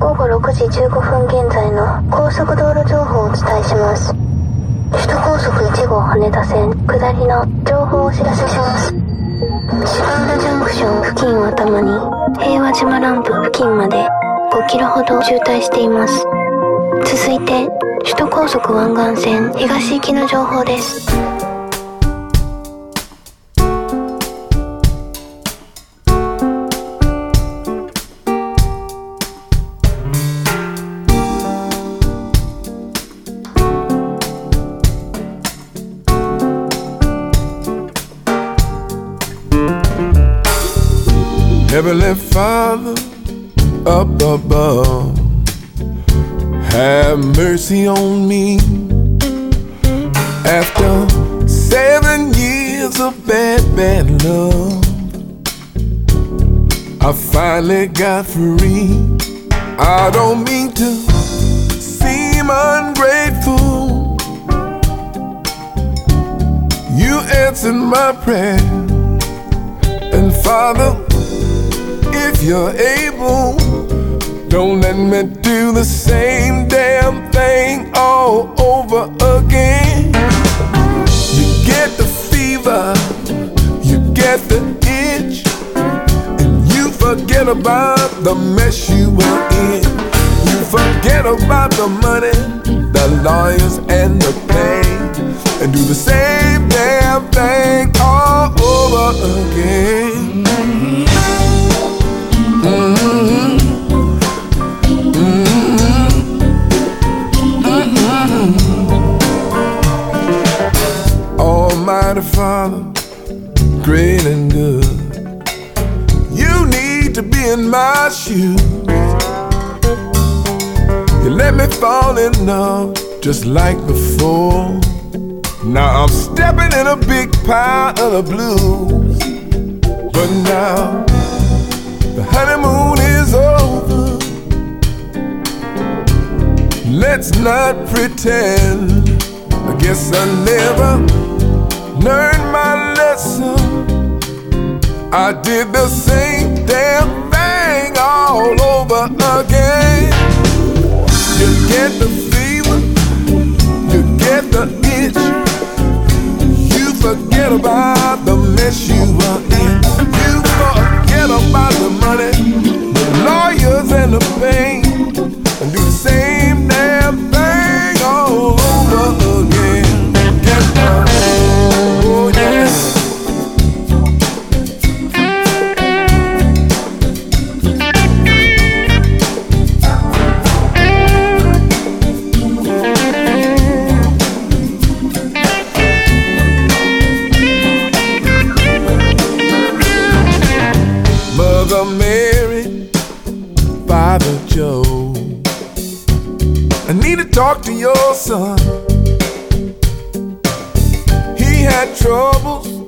午後6時15分現在の高速道路情報をお伝えします。首都高速1号羽田線下りの情報をお知らせします。芝浦ジャンクション付近を頭に平和島ランプ付近まで5キロほど渋滞しています。続いて首都高速湾岸線東行きの情報です。Above, have mercy on me. After seven years of bad, bad love, I finally got free. I don't mean to seem ungrateful. You answered my prayer, and Father if you're able. Don't let me do the same damn thing all over again. You get the fever, you get the itch, and you forget about the mess you were in. You forget about the money, the lawyers, and the pain, and do the same damn thing all over again. In my shoes. You let me fall in love just like before. Now I'm stepping in a big pile of the blues. But now the honeymoon is over. Let's not pretend. I guess I never learned my lesson. I did the same damn thing all over again. You get the fever, you get the itch. You forget about the mess you were in. You forget about the money, the lawyers, and the pain, and do the same son. He had troubles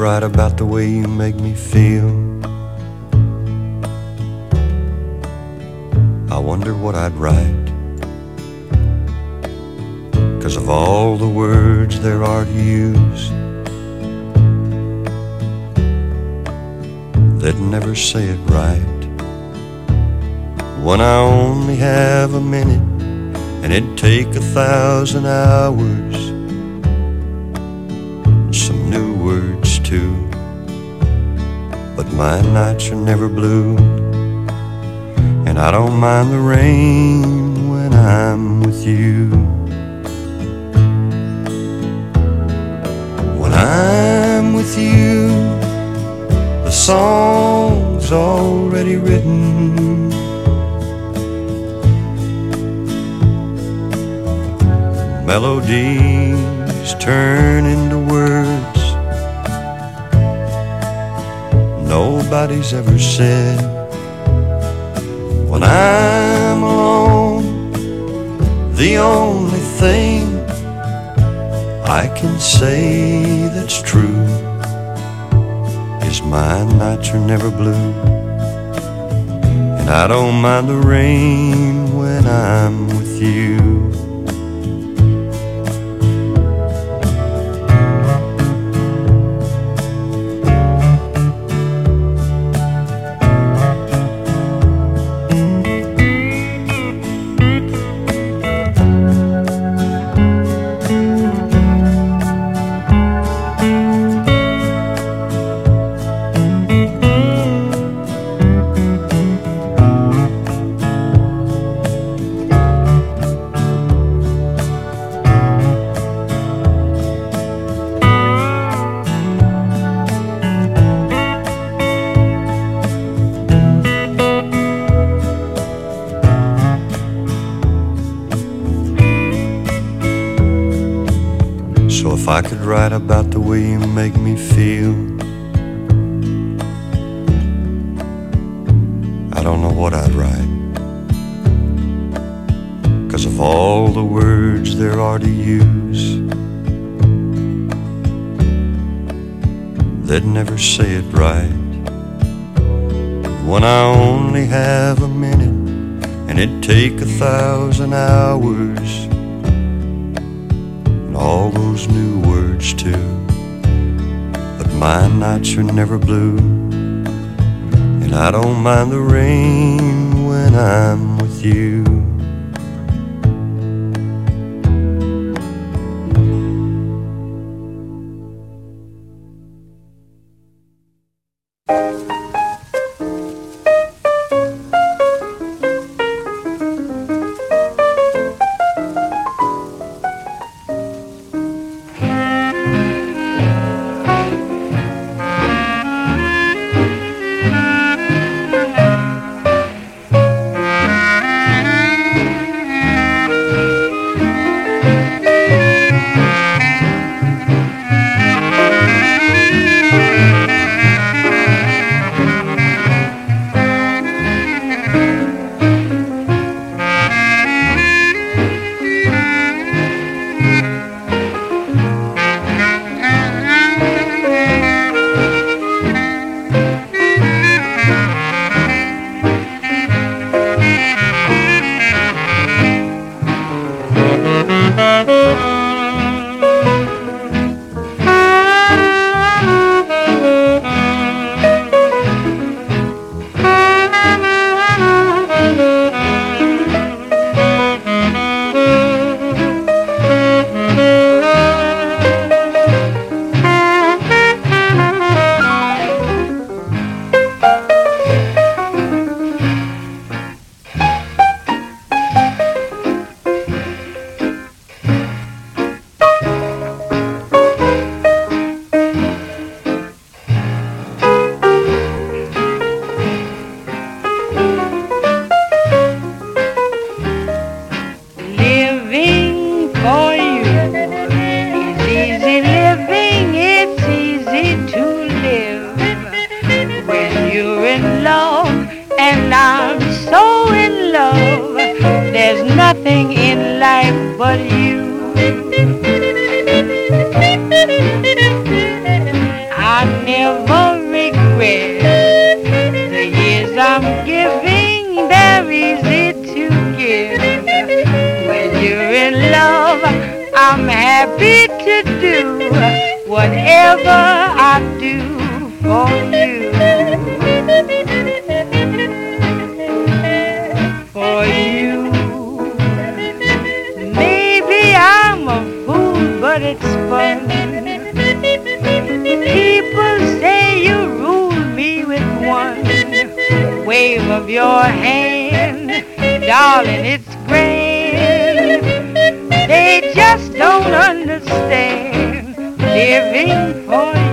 write about the way you make me feel, I wonder what I'd write. Cause of all the words there are to use that never say it right. When I only have a minute and it'd take a thousand hours my nights are never blue, and I don't mind the rain when I'm with you. When I'm with you, the song's already written. Melodies turn into words nobody's ever said. When I'm alone, the only thing I can say that's true is my nights are never blue. And I don't mind the rain when I'm with you. Feel, I don't know what I'd write. Cause of all the words there are to use that never say it right. When I only have a minute and it'd take a thousand hours and all those new words too. My nights are never blue, and I don't mind the rain when I'm with you. But it's fun. People say you rule me with one wave of your hand. Darling, it's grand. They just don't understand living for you.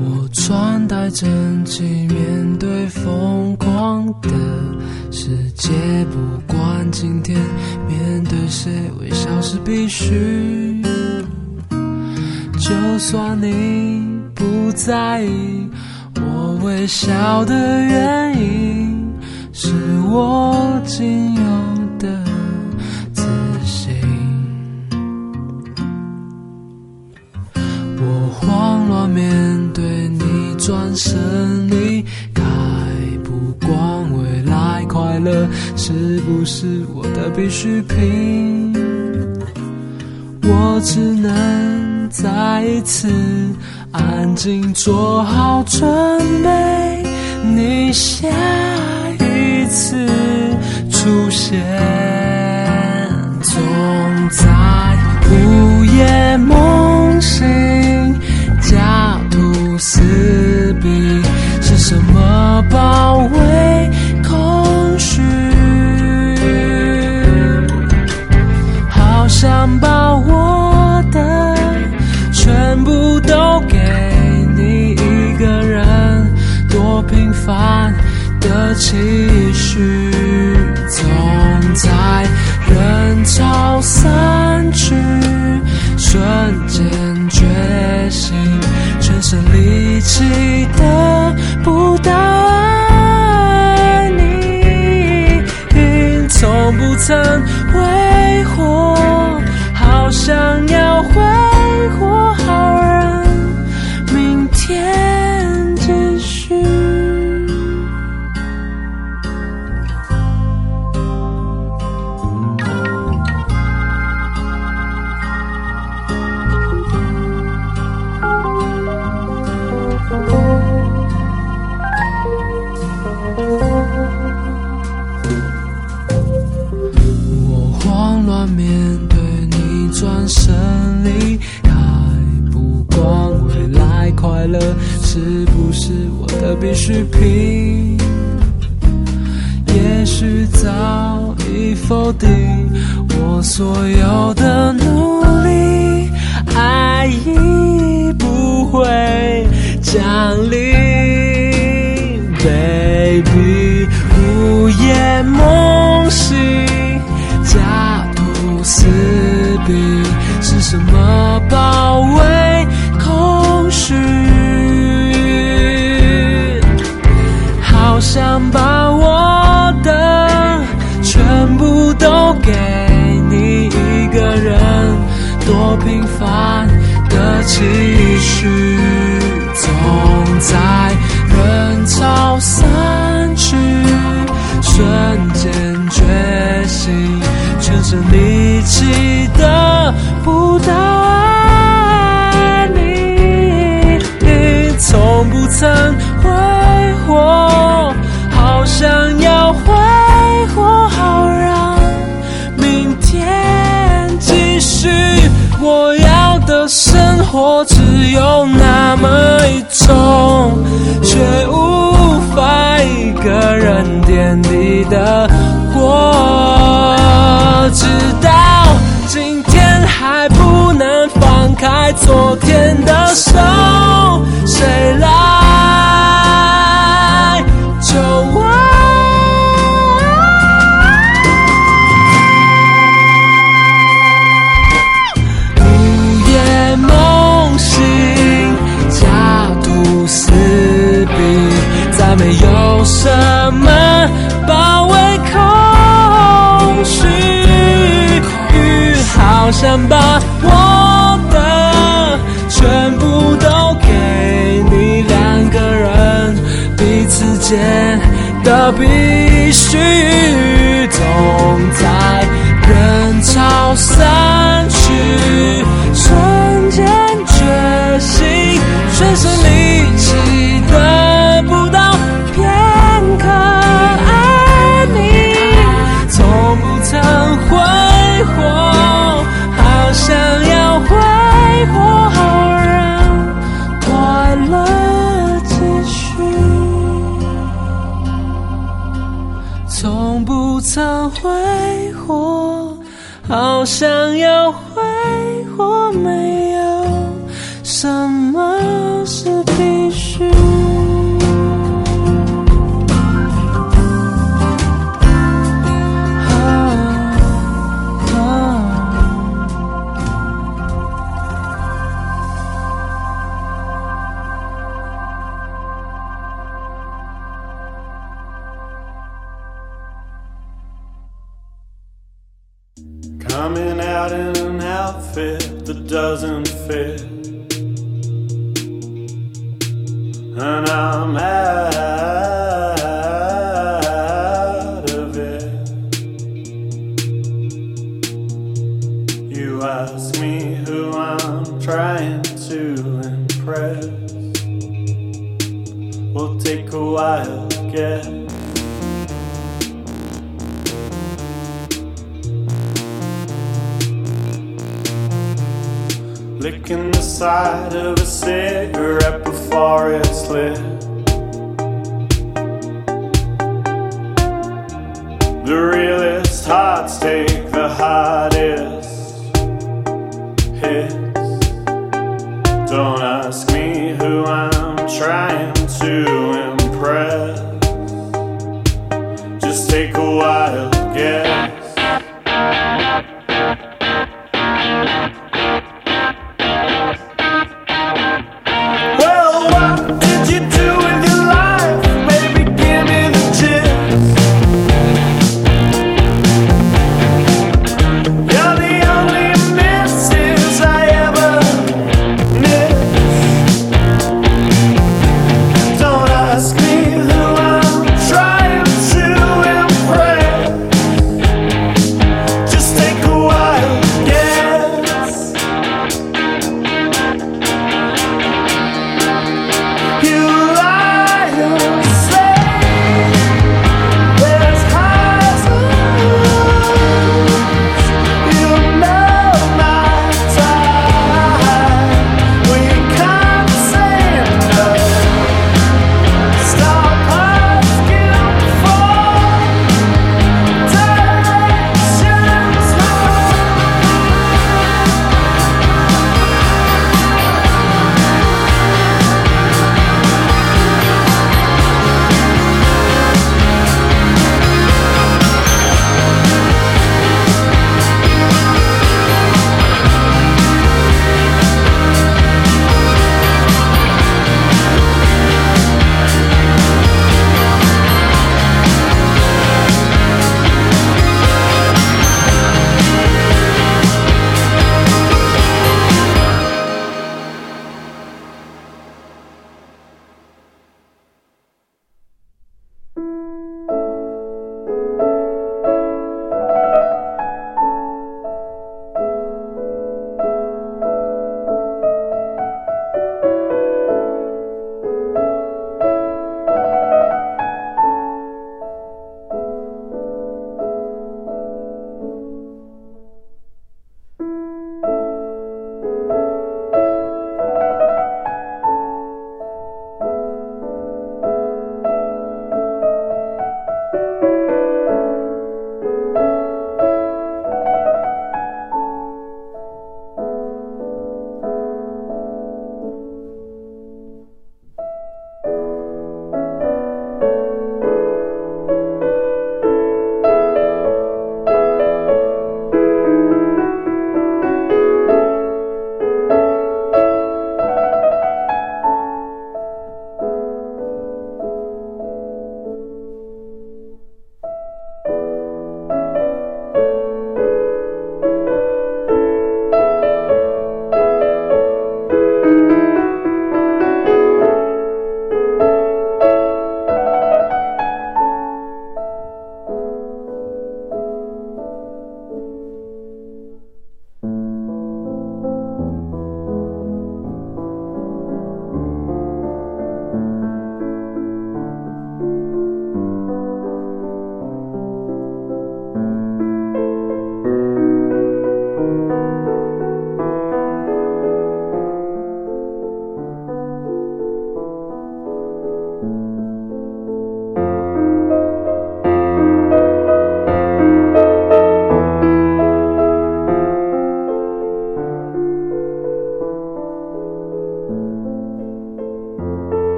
我穿戴整齐，面对疯狂的世界。不管今天面对谁，微笑是必须。就算你不在意，我微笑的原我仅有的自信。我慌乱面对你转身离开，不管未来快乐是不是我的必需品，我只能再一次安静做好准备，你下次出现，总在午夜梦醒，家徒四壁，是什么包围空虚？好想把我的全部都给你一个人，多平凡的期总在人潮散去，瞬间觉醒，全身力气得不到爱你，从不曾视频是你记得不到爱你，从不曾挥霍，好想要挥霍，好让明天继续。我要的生活只有那么一种，却无法一个人点滴的想把我的全部都给你两个人彼此间的必须总在人潮散去瞬间觉醒全是你 light of a cigarette before it's lit.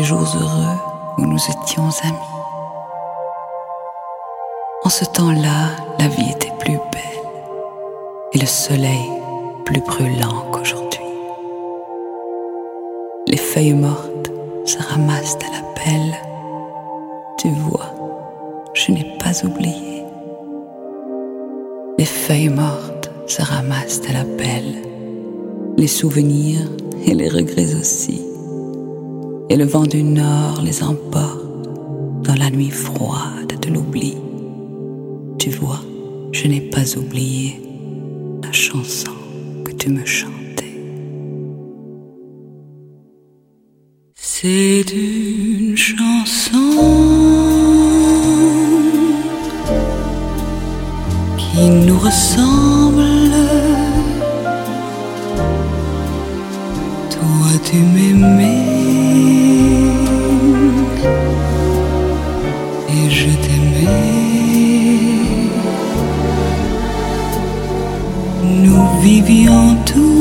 Jours heureux où nous étions amis. En ce temps-là, la vie était plus belle et le soleil plus brûlant qu'aujourd'hui. Les feuilles mortes se ramassent à la pelle. Tu vois, je n'ai pas oublié. Les feuilles mortes se ramassent à la pelle. Les souvenirs et les regrets aussi. Et le vent du nord les emporte dans la nuit froide de l'oubli. Tu vois, je n'ai pas oublié la chanson que tu me chantais. C'est une chanson qui nous ressemble. Toi, tu m'aimais vivions tous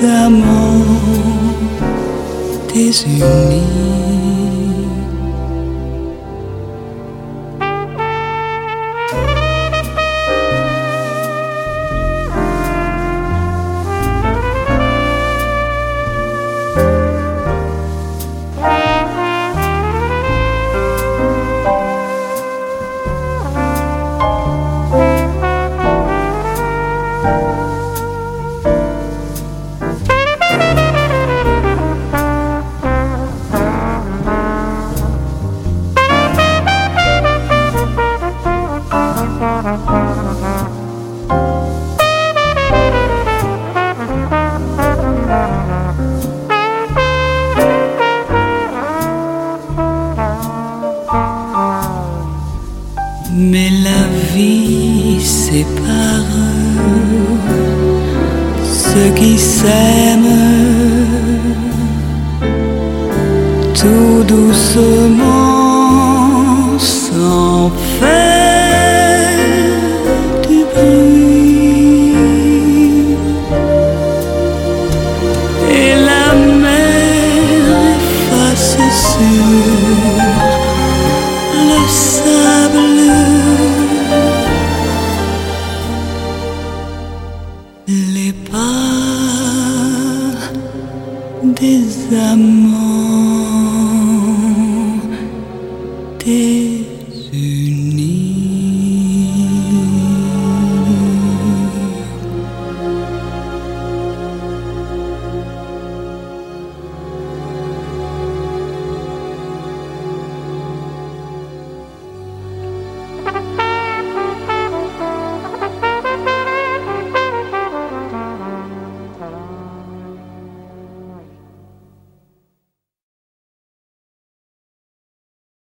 Την αμάρτη σου. Tout doucement sans faire